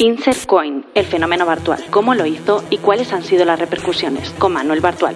Insert Coin, el fenómeno Bartual. ¿Cómo lo hizo y cuáles han sido las repercusiones? Con Manuel Bartual.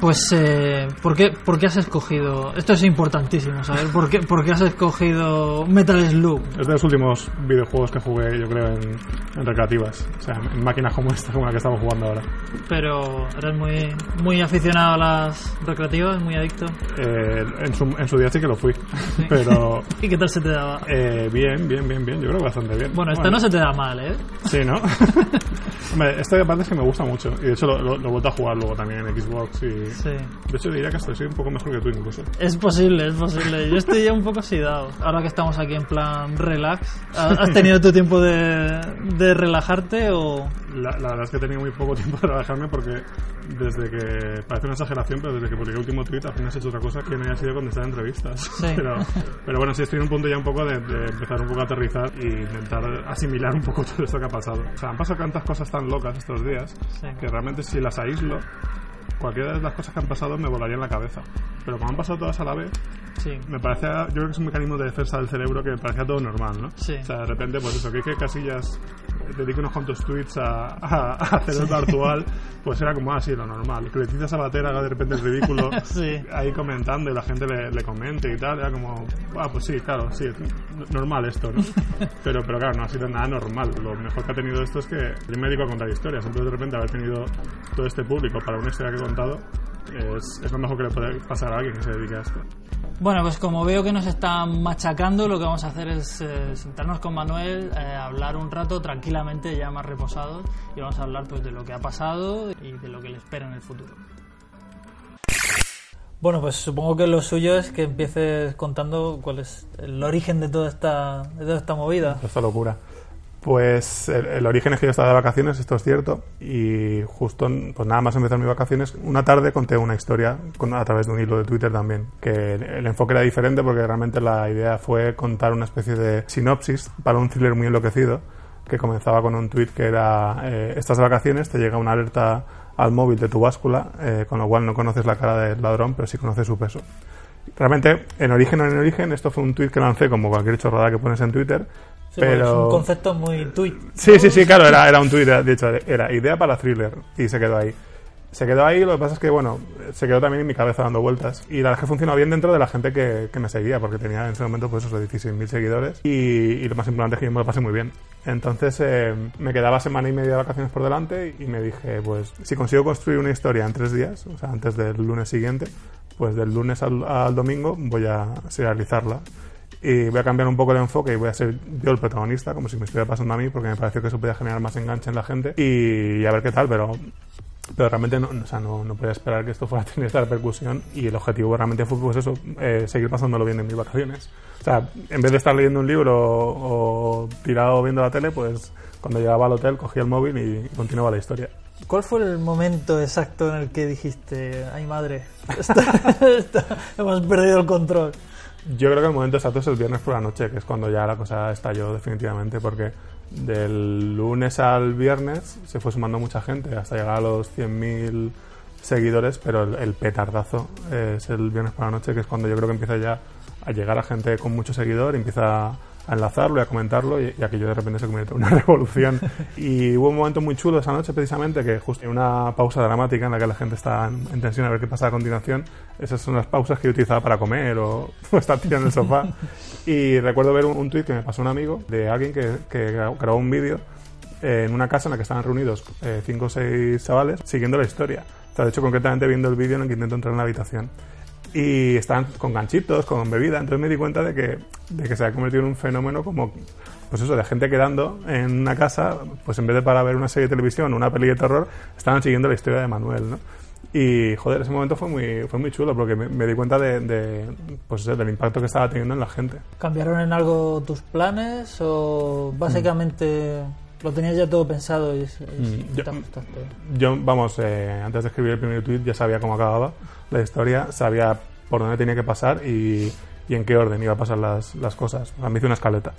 Pues, eh, ¿por, qué, ¿por qué has escogido? Esto es importantísimo, saber ¿Por qué, por qué has escogido Metal Slug? Es de los últimos videojuegos que jugué, yo creo, en, en recreativas. O sea, en máquinas como esta, como la que estamos jugando ahora. Pero eres muy, muy aficionado a las recreativas, muy adicto. Eh, en, su, en su día sí que lo fui. Pero. ¿Y qué tal se te daba? Eh, bien, bien, bien, bien. Yo creo que bastante bien. Bueno, esta no se te da mal, ¿eh? Sí, ¿no? Hombre, esta aparte es que me gusta mucho. Y de hecho lo, lo, lo he vuelto a jugar luego también en Xbox y Sí. De hecho, diría que hasta soy un poco mejor que tú incluso. Es posible, es posible. Yo estoy ya un poco oxidado. Ahora que estamos aquí en plan relax, ¿has tenido tu tiempo de, de relajarte o...? La, la, verdad es que he tenido muy poco tiempo de relajarme porque desde que... Parece una exageración, pero desde que publiqué el último tweet al final he hecho otra cosa que no haya sido contestar entrevistas. Sí. Pero, pero bueno, sí estoy en un punto ya un poco de, de, empezar un poco a aterrizar y intentar asimilar un poco todo esto que ha pasado. O sea, han pasado tantas cosas tan locas estos días Sí. que realmente si las aíslo cualquiera de las cosas que han pasado me volaría en la cabeza. Pero como han pasado todas a la vez, Sí. me parece, yo creo que es un mecanismo de defensa del cerebro que me parecía todo normal, ¿no? Sí. O sea, de repente, pues eso, que, que Casillas dedique unos cuantos tweets a, a, a hacer el actual, pues era como así, lo normal. Que Leticia Sabater haga de repente el ridículo Sí. ahí comentando y la gente le, le comente y tal, era como, ah, pues sí, claro, sí, normal esto, ¿no? Pero, pero claro, no ha sido nada normal. Lo mejor que ha tenido esto es que yo me dedico a contar historias, entonces de repente haber tenido todo este público para una historia que contado es, es lo mejor que le puede pasar a alguien que se dedique a esto. Bueno, pues como veo que nos están machacando, lo que vamos a hacer es eh, sentarnos con Manuel, eh, hablar un rato tranquilamente, ya más reposados, y vamos a hablar pues de lo que ha pasado y de lo que le espera en el futuro. Bueno, pues supongo que lo suyo es que empieces contando cuál es el origen de toda esta, de toda esta movida. Esta locura. Pues el, origen es que yo estaba de vacaciones, esto es cierto, y justo, pues nada más empezar mis vacaciones, una tarde conté una historia con, a través de un hilo de Twitter también, que el, el, enfoque era diferente porque realmente la idea fue contar una especie de sinopsis para un thriller muy enloquecido, que comenzaba con un tweet que era, eh, estas vacaciones te llega una alerta al móvil de tu báscula, eh, con lo cual no conoces la cara del ladrón, pero sí conoces su peso. Realmente, en origen o en origen, esto fue un tweet que lancé como cualquier chorrada que pones en Twitter, Sí, pero... Es un concepto muy tweet. Sí, sí, sí, claro, era, era un tweet, de hecho, era idea para thriller y se quedó ahí. Se quedó ahí, lo que pasa es que, bueno, se quedó también en mi cabeza dando vueltas. Y la verdad es que funcionó bien dentro de la gente que, que me seguía, porque tenía en ese momento, pues, esos 16.000 seguidores. Y, y, lo más importante es que yo me lo pasé muy bien. Entonces, eh, me quedaba semana y media de vacaciones por delante y me dije, pues, si consigo construir una historia en tres días, o sea, antes del lunes siguiente, pues del lunes al, al domingo voy a serializarla y voy a cambiar un poco el enfoque y voy a ser yo el protagonista, como si me estuviera pasando a mí, porque me pareció que eso podía generar más enganche en la gente y, a ver qué tal, pero, pero realmente no, o sea, no, no podía esperar que esto fuera a tener esta repercusión y el objetivo realmente fue pues eso, eh, seguir pasándolo bien en mis vacaciones. O sea, en vez de estar leyendo un libro o, o tirado viendo la tele, pues cuando llegaba al hotel cogía el móvil y continuaba la historia. ¿Cuál fue el momento exacto en el que dijiste, ay madre, está, está, hemos perdido el control? Yo creo que el momento exacto es el viernes por la noche, que es cuando ya la cosa estalló definitivamente, porque del lunes al viernes se fue sumando mucha gente hasta llegar a los 100.000 seguidores, pero el, el, petardazo es el viernes por la noche, que es cuando yo creo que empieza ya a llegar a gente con mucho seguidor, empieza a enlazarlo y a comentarlo y, y aquello de repente se convierte una revolución. y hubo un momento muy chulo esa noche precisamente que justo en una pausa dramática en la que la gente está en, en, tensión a ver qué pasa a continuación. Esas son las pausas que yo utilizaba para comer o, o estar tirado en el sofá. y recuerdo ver un, un tuit que me pasó un amigo de alguien que, que grabó un vídeo en una casa en la que estaban reunidos eh, cinco o seis chavales siguiendo la historia. O sea, de hecho, concretamente viendo el vídeo en el que intento entrar en la habitación y estaban con ganchitos, con bebida. Entonces me di cuenta de que, de que se ha convertido en un fenómeno como, pues eso, de gente quedando en una casa, pues en vez de para ver una serie de televisión una peli de terror, estaban siguiendo la historia de Manuel, ¿no? Y, joder, ese momento fue muy, fue muy chulo porque me, me di cuenta de, de, pues del impacto que estaba teniendo en la gente. ¿Cambiaron en algo tus planes o básicamente mm. Lo tenías ya todo pensado y, mm. yo, yo, vamos, eh, antes de escribir el primer tweet ya sabía cómo acababa la historia, sabía por dónde tenía que pasar y, y en qué orden iba a pasar las, las cosas. A mí hice una escaleta.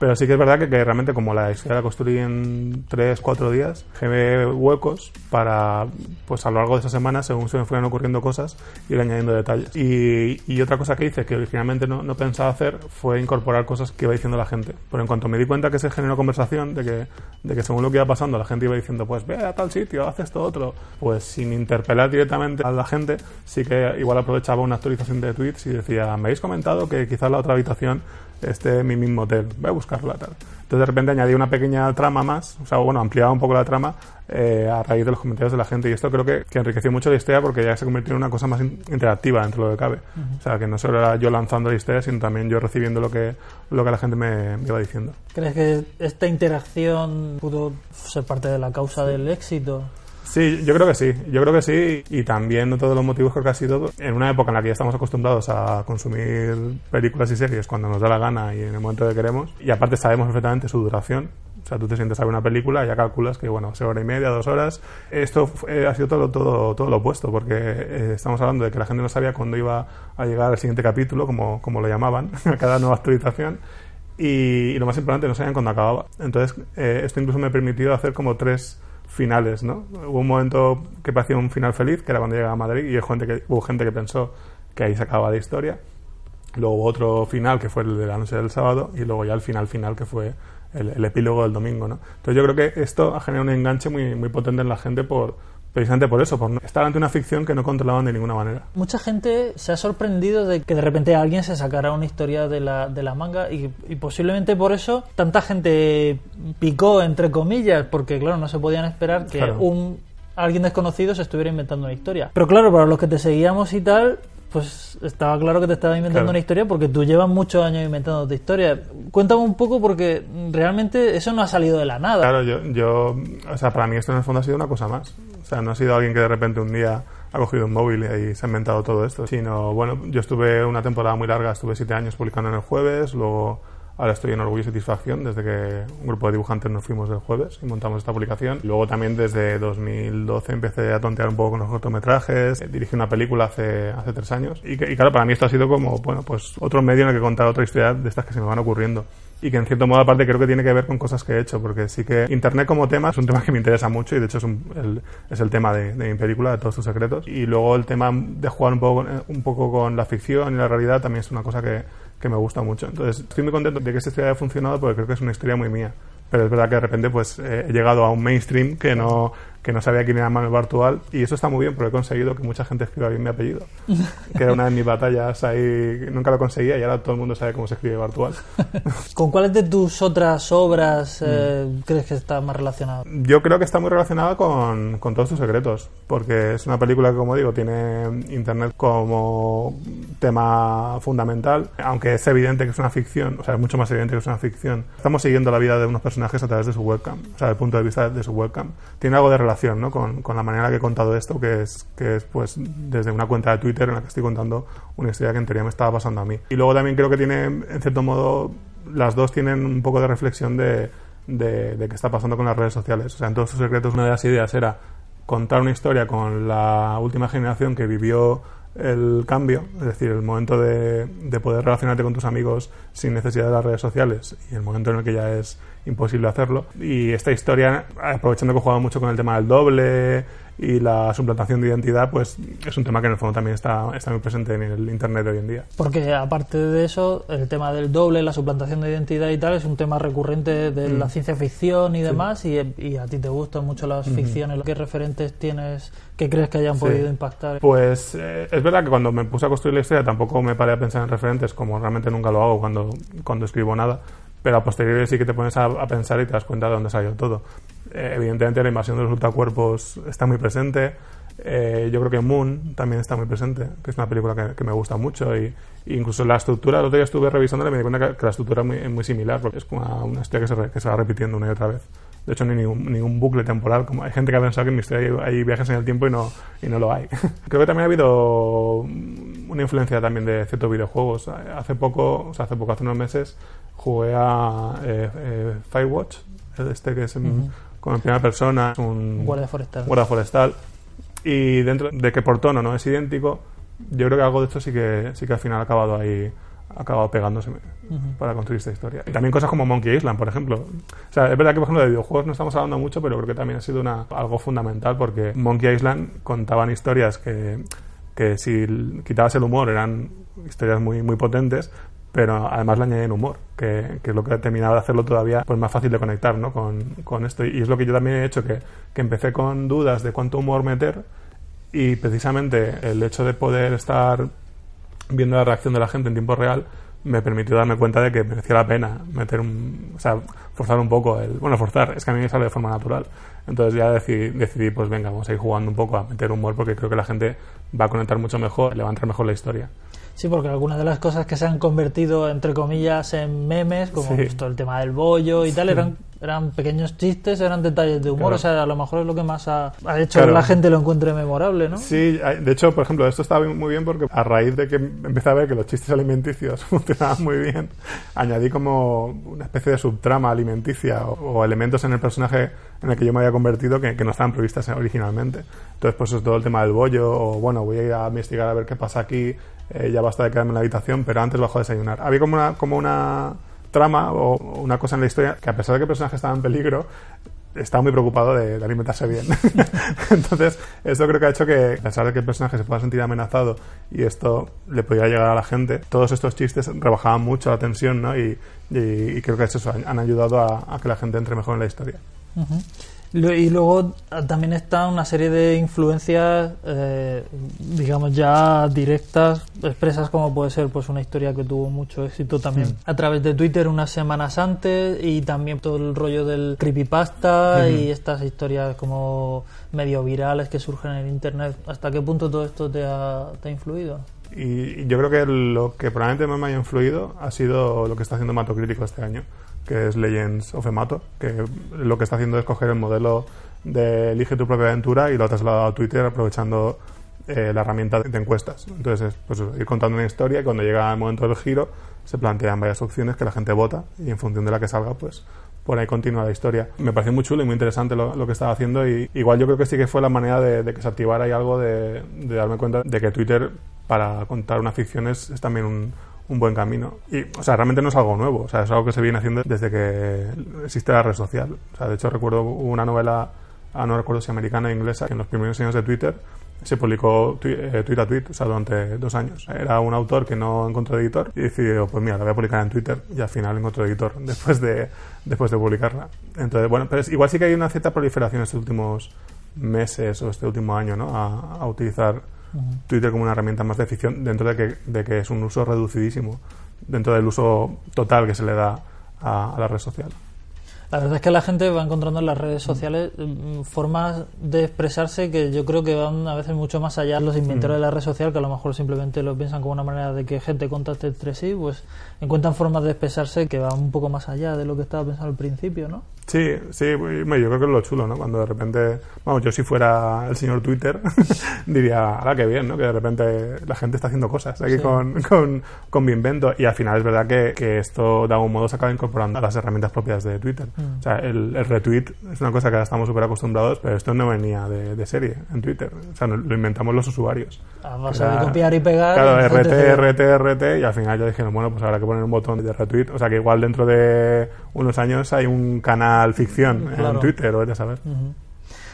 Pero sí que es verdad que, que realmente como la historia la construí en 3, 4 días, generé huecos para, pues a lo largo de esa semana, según se me fueran ocurriendo cosas, ir añadiendo detalles. Y, y otra cosa que hice, que originalmente no, no, pensaba hacer, fue incorporar cosas que iba diciendo la gente. Pero en cuanto me di cuenta que se generó conversación, de que, de que según lo que iba pasando, la gente iba diciendo, pues ve a tal sitio, haz esto otro, pues sin interpelar directamente a la gente, sí que igual aprovechaba una actualización de tweets y decía, me habéis comentado que quizás la otra habitación esté en mi mismo hotel, voy a buscarla tal. Entonces de repente añadí una pequeña trama más, o sea, bueno, ampliaba un poco la trama eh, a raíz de los comentarios de la gente y esto creo que, que, enriqueció mucho la historia porque ya se convirtió en una cosa más interactiva dentro de lo que cabe. Uh -huh. O sea, que no solo era yo lanzando la historia, sino también yo recibiendo lo que, lo que la gente me, me iba diciendo. ¿Crees que esta interacción pudo ser parte de la causa del éxito? Sí, yo creo que sí, yo creo que sí y también todos los motivos creo que ha sido en una época en la que ya estamos acostumbrados a consumir películas y series cuando nos da la gana y en el momento que queremos y aparte sabemos perfectamente su duración, o sea, tú te sientes a ver una película y ya calculas que, bueno, sea hora y media, dos horas. Esto eh, ha sido todo, todo, todo lo opuesto, porque eh, estamos hablando de que la gente no sabía cuándo iba a llegar al siguiente capítulo, como, como lo llamaban, a cada nueva actualización. Y, y, lo más importante, no sabían cuándo acababa. Entonces, eh, esto incluso me permitió hacer como tres finales, ¿no? Hubo un momento que parecía un final feliz, que era cuando llegaba a Madrid, y gente hubo gente que pensó que ahí se acababa la historia. Luego hubo otro final, que fue el de la noche del sábado, y luego ya el final final, que fue el, el, epílogo del domingo, ¿no? Entonces yo creo que esto ha generado un enganche muy, muy potente en la gente por precisamente por eso, por estar ante una ficción que no controlaban de ninguna manera. Mucha gente se ha sorprendido de que de repente alguien se sacara una historia de la, de la manga y, y posiblemente por eso tanta gente picó, entre comillas, porque claro, no se podían esperar que Claro. un alguien desconocido se estuviera inventando una historia. Pero claro, para los que te seguíamos y tal, pues estaba claro que te estaba inventando Claro. una historia porque tú llevas muchos años inventando tu historia. Cuéntame un poco porque realmente eso no ha salido de la nada. Claro, yo, yo, o sea, para mí esto en el fondo ha sido una cosa más. O sea, no ha sido alguien que de repente un día ha cogido un móvil y se ha inventado todo esto, sino, bueno, yo estuve una temporada muy larga, estuve siete años publicando en el jueves, luego ahora estoy en Orgullo y Satisfacción, desde que un grupo de dibujantes nos fuimos del jueves y montamos esta publicación. Luego también desde 2012 empecé a tontear un poco con los cortometrajes, eh, dirigí una película hace, hace tres años. Y, y claro, para mí esto ha sido como, bueno, pues otro medio en el que contar otra historia de estas que se me van ocurriendo. Y que en cierto modo aparte creo que tiene que ver con cosas que he hecho porque sí que internet como tema es un tema que me interesa mucho y de hecho es, un- el, es el tema de, de mi película de todos tus secretos. Y luego el tema de jugar un poco eh, un poco con la ficción y la realidad también es una cosa que, que me gusta mucho. Entonces estoy muy contento de que esta historia haya funcionado porque creo que es una historia muy mía. Pero es verdad que de repente pues eh, he llegado a un mainstream que no que no sabía quién era Manuel Bartual y eso está muy bien porque he conseguido que mucha gente escriba bien mi apellido que era una de mis batallas ahí nunca lo conseguía y ahora todo el mundo sabe cómo se escribe Bartual ¿Con cuáles de tus otras obras eh, Mm. crees que está más relacionado? Yo creo que está muy relacionada con, con todos tus secretos, porque es una película que, como digo, tiene Internet como tema fundamental, aunque es evidente que es una ficción, o sea, es mucho más evidente que es una ficción. Estamos siguiendo la vida de unos personajes a través de su webcam, o sea, del punto de vista de su webcam. Tiene algo de relación, Con, la manera que he contado esto, que es, que es, pues, desde una cuenta de Twitter en la que estoy contando una historia que en teoría me estaba pasando a mí. Y luego también creo que tiene, en cierto modo, las dos tienen un poco de reflexión de, de, de qué está pasando con las redes sociales. O sea, en todos sus secretos una de las ideas era contar una historia con la última generación que vivió el cambio, es decir, el momento de, de poder relacionarte con tus amigos sin necesidad de las redes sociales y el momento en el que ya es imposible hacerlo. Y esta historia, aprovechando que he jugado mucho con el tema del doble y la suplantación de identidad, pues es un tema que en el fondo también está, está muy presente en el Internet de hoy en día. Porque aparte de eso, el tema del doble, la suplantación de identidad y tal, es un tema recurrente de Mm. la ciencia ficción y demás, y, y a ti te gustan mucho las ficciones. ¿Qué referentes tienes que crees que hayan Sí. podido impactar? Pues eh, es verdad que cuando me puse a construir la historia tampoco me paré a pensar en referentes, como realmente nunca lo hago cuando, cuando escribo nada, pero a posteriori sí que te pones a, a pensar y te das cuenta de dónde salió todo. Eh, evidentemente la invasión de los ultracuerpos está muy presente, eh, yo creo que Moon también está muy presente, que es una película que, que me gusta mucho y, y incluso la estructura, el otro día estuve revisándola y me di cuenta que, que la estructura es muy, muy similar, porque es una, una historia que se, re- que se va repitiendo una y otra vez. De hecho, no hay ningún, ningún bucle temporal. Como hay gente que ha pensado que en mi historia hay, hay viajes en el tiempo y no, y no lo hay. Creo que también ha habido una influencia también de ciertos videojuegos. Hace poco, o sea, hace poco, hace unos meses, jugué a eh, eh, Firewatch, este que es en, como en primera persona, es un Guardia forestal. guarda forestal. Y dentro de que por tono no es idéntico, yo creo que algo de esto sí que, sí que al final ha acabado ahí, ha acabado pegándose para construir esta historia. Y también cosas como Monkey Island, por ejemplo. O sea, es verdad que, por ejemplo, de videojuegos no estamos hablando mucho, pero creo que también ha sido una, algo fundamental porque Monkey Island contaban historias que, que si quitabas el humor eran historias muy, muy potentes, pero además le añaden humor, que, que, es lo que ha terminado de hacerlo todavía pues más fácil de conectar ¿no? con, con esto. Y es lo que yo también he hecho, que, que empecé con dudas de cuánto humor meter y precisamente el hecho de poder estar viendo la reacción de la gente en tiempo real me permitió darme cuenta de que merecía la pena meter un, o sea, forzar un poco el, bueno, forzar, es que a mí me sale de forma natural. Entonces ya decidí, decidí, pues venga, vamos a ir jugando un poco a meter humor porque creo que la gente va a conectar mucho mejor, le va a entrar mejor la historia. Sí, porque algunas de las cosas que se han convertido, entre comillas, en memes, como esto, el tema del bollo y tal, eran eran pequeños chistes, eran detalles de humor, o sea, a lo mejor es lo que más ha, hecho que la gente lo encuentre memorable, ¿no? Sí, de hecho, por ejemplo, esto estaba muy bien porque a raíz de que empecé a ver que los chistes alimenticios funcionaban muy bien, añadí como una especie de subtrama alimenticia o, elementos en el personaje en el que yo me había convertido que, no estaban previstas originalmente. Entonces, pues es todo el tema del bollo, o bueno, voy a a investigar a ver qué pasa aquí, eh, ya basta de quedarme en la habitación, pero antes bajo a desayunar. Había como una, como una trama o una cosa en la historia que a pesar de que el personaje estaba en peligro, estaba muy preocupado de, alimentarse bien. Entonces, esto creo que ha hecho que, a pesar de que el personaje se pueda sentir amenazado y esto le pudiera llegar a la gente, todos estos chistes rebajaban mucho la tensión, ¿no? Y, creo que eso han, ayudado a, que la gente entre mejor en la historia. Y luego ah, también está una serie de influencias, eh, digamos ya directas, expresas como puede ser pues una historia que tuvo mucho éxito también a través de Twitter unas semanas antes y también todo el rollo del creepypasta y estas historias como medio virales que surgen en internet. ¿Hasta qué punto todo esto te ha, te ha influido? Y yo creo que lo que probablemente más me haya influido ha sido lo que está haciendo Mato Crítico este año que es Legends of Emato, que lo que está haciendo es coger el modelo de elige tu propia aventura y lo ha trasladado a Twitter aprovechando eh, la herramienta de encuestas. Entonces, pues ir contando una historia y cuando llega el momento del giro se plantean varias opciones que la gente vota y en función de la que salga, pues por ahí continúa la historia. Me pareció muy chulo y muy interesante lo, que estaba haciendo y igual yo creo que sí que fue la manera de, que se activara ahí algo de, de, darme cuenta de que Twitter para contar una ficción es también un, un buen camino. Y, o sea, realmente no es algo nuevo, o sea, es algo que se viene haciendo desde que existe la red social. O sea, de hecho recuerdo una novela, ah, no recuerdo si americana o inglesa, que en los primeros años de Twitter se publicó eh, tweet a tweet, o sea, durante dos años. Era un autor que no encontró editor y decidió, pues mira, la voy a publicar en Twitter y al final encontró editor después de, después de publicarla. Entonces, bueno, pero igual sí que hay una cierta proliferación estos últimos meses o este último año, ¿no? A, a utilizar Twitter como una herramienta más de ficción dentro de que, de que es un uso reducidísimo dentro del uso total que se le da a, la red social. La verdad es que la gente va encontrando en las redes sociales mm, formas de expresarse que yo creo que van a veces mucho más allá los inventores de la red social, que a lo mejor simplemente lo piensan como una manera de que gente contacte entre sí, pues encuentran formas de expresarse que van un poco más allá de lo que estaba pensando al principio, ¿no? Sí, sí, yo creo que es lo chulo, ¿no? Cuando de repente, vamos, yo si fuera el señor Twitter, diría, ahora qué bien, ¿no? Que de repente la gente está haciendo cosas aquí con, con, con, mi invento. Y al final es verdad que, que, esto de algún modo se acaba incorporando a las herramientas propias de Twitter. Mm. O sea, el, el, retweet es una cosa que ahora estamos súper acostumbrados, pero esto no venía de, de, serie en Twitter. O sea, lo inventamos los usuarios. A base de copiar y pegar. Claro, RT, RT, RT, y al final yo dije, bueno, pues habrá que poner un botón de retweet. O sea, que igual dentro de unos años hay un canal ficción en Twitter o ya saber.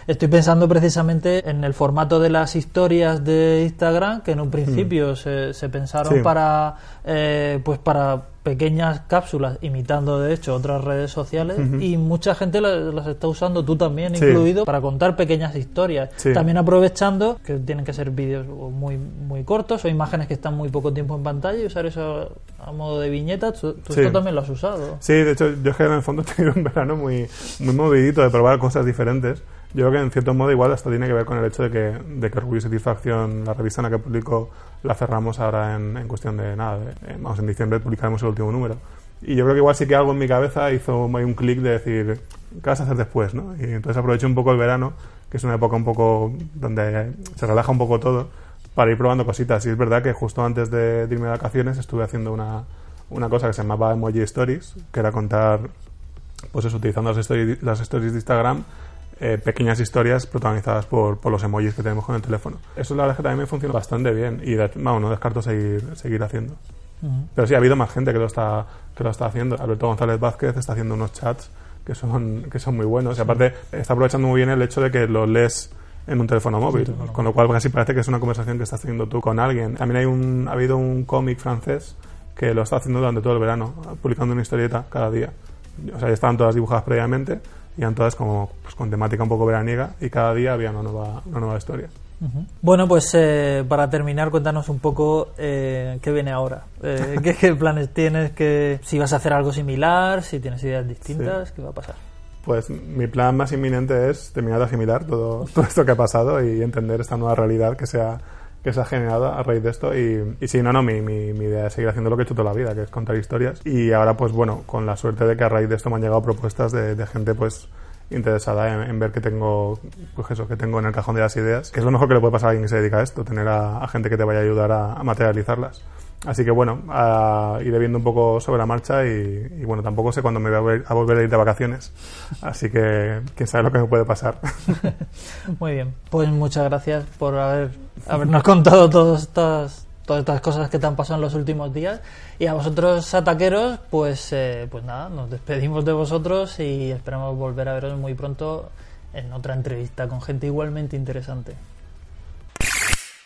Estoy pensando precisamente en el formato de las historias de Instagram, que en un principio mm. se, se, pensaron para, eh, pues para pequeñas cápsulas, imitando de hecho otras redes sociales, y mucha gente las, está usando, tú también incluido, para contar pequeñas historias. También aprovechando que tienen que ser vídeos muy, muy cortos o imágenes que están muy poco tiempo en pantalla y usar eso a modo de viñeta. Tú, esto también lo has usado. Sí, de hecho, yo en el fondo he tenido un verano muy, muy movidito de probar cosas diferentes yo creo que en cierto modo igual esto tiene que ver con el hecho de que, de que Orgullo y Satisfacción, la revista en la que publico, la cerramos ahora en, en cuestión de nada, vamos, en diciembre publicaremos el último número. Y yo creo que igual sí que algo en mi cabeza hizo un clic de decir, ¿qué vas a hacer después? ¿no? Y entonces aproveché un poco el verano, que es una época un poco donde se relaja un poco todo, para ir probando cositas. Y es verdad que justo antes de, irme de vacaciones estuve haciendo una, una cosa que se llamaba Emoji Stories, que era contar, pues eso, utilizando las stories, las stories de Instagram, eh, pequeñas historias protagonizadas por, por, los emojis que tenemos con el teléfono. Eso la verdad es que también me funciona bastante bien y vamos, no descarto seguir, seguir haciendo. Pero sí, ha habido más gente que lo está, que lo está haciendo. Alberto González Vázquez está haciendo unos chats que son, que son muy buenos. Y aparte, está aprovechando muy bien el hecho de que lo lees en un teléfono móvil, con lo cual casi parece que es una conversación que estás teniendo tú con alguien. También hay un, ha habido un cómic francés que lo está haciendo durante todo el verano, publicando una historieta cada día. O sea, ya estaban todas dibujadas previamente y eran todas como pues, con temática un poco veraniega y cada día había una nueva, una nueva historia. Bueno, pues eh, para terminar, cuéntanos un poco eh, qué viene ahora. Eh, ¿qué, planes tienes? Que, si vas a hacer algo similar, si tienes ideas distintas, ¿qué va a pasar? Pues mi plan más inminente es terminar de asimilar todo, todo esto que ha pasado y entender esta nueva realidad que se ha, que se ha generado a raíz de esto. Y, y sí, no, no, mi, idea es seguir haciendo lo que he hecho toda la vida, que es contar historias. Y ahora, pues bueno, con la suerte de que a raíz de esto me han llegado propuestas de, de gente, pues interesada en, ver qué tengo, pues eso, que tengo en el cajón de las ideas, que es lo mejor que le puede pasar a alguien que se dedica a esto, tener a, gente que te vaya a ayudar a, materializarlas. Así que bueno, iré viendo un poco sobre la marcha y, bueno, tampoco sé cuándo me voy a volver, a volver a ir de vacaciones. Así que quién sabe lo que me puede pasar. Muy bien, pues muchas gracias por haber, habernos contado todas estas todas estas cosas que te han pasado en los últimos días. Y a vosotros, ataqueros, pues, eh, pues nada, nos despedimos de vosotros y esperamos volver a veros muy pronto en otra entrevista con gente igualmente interesante.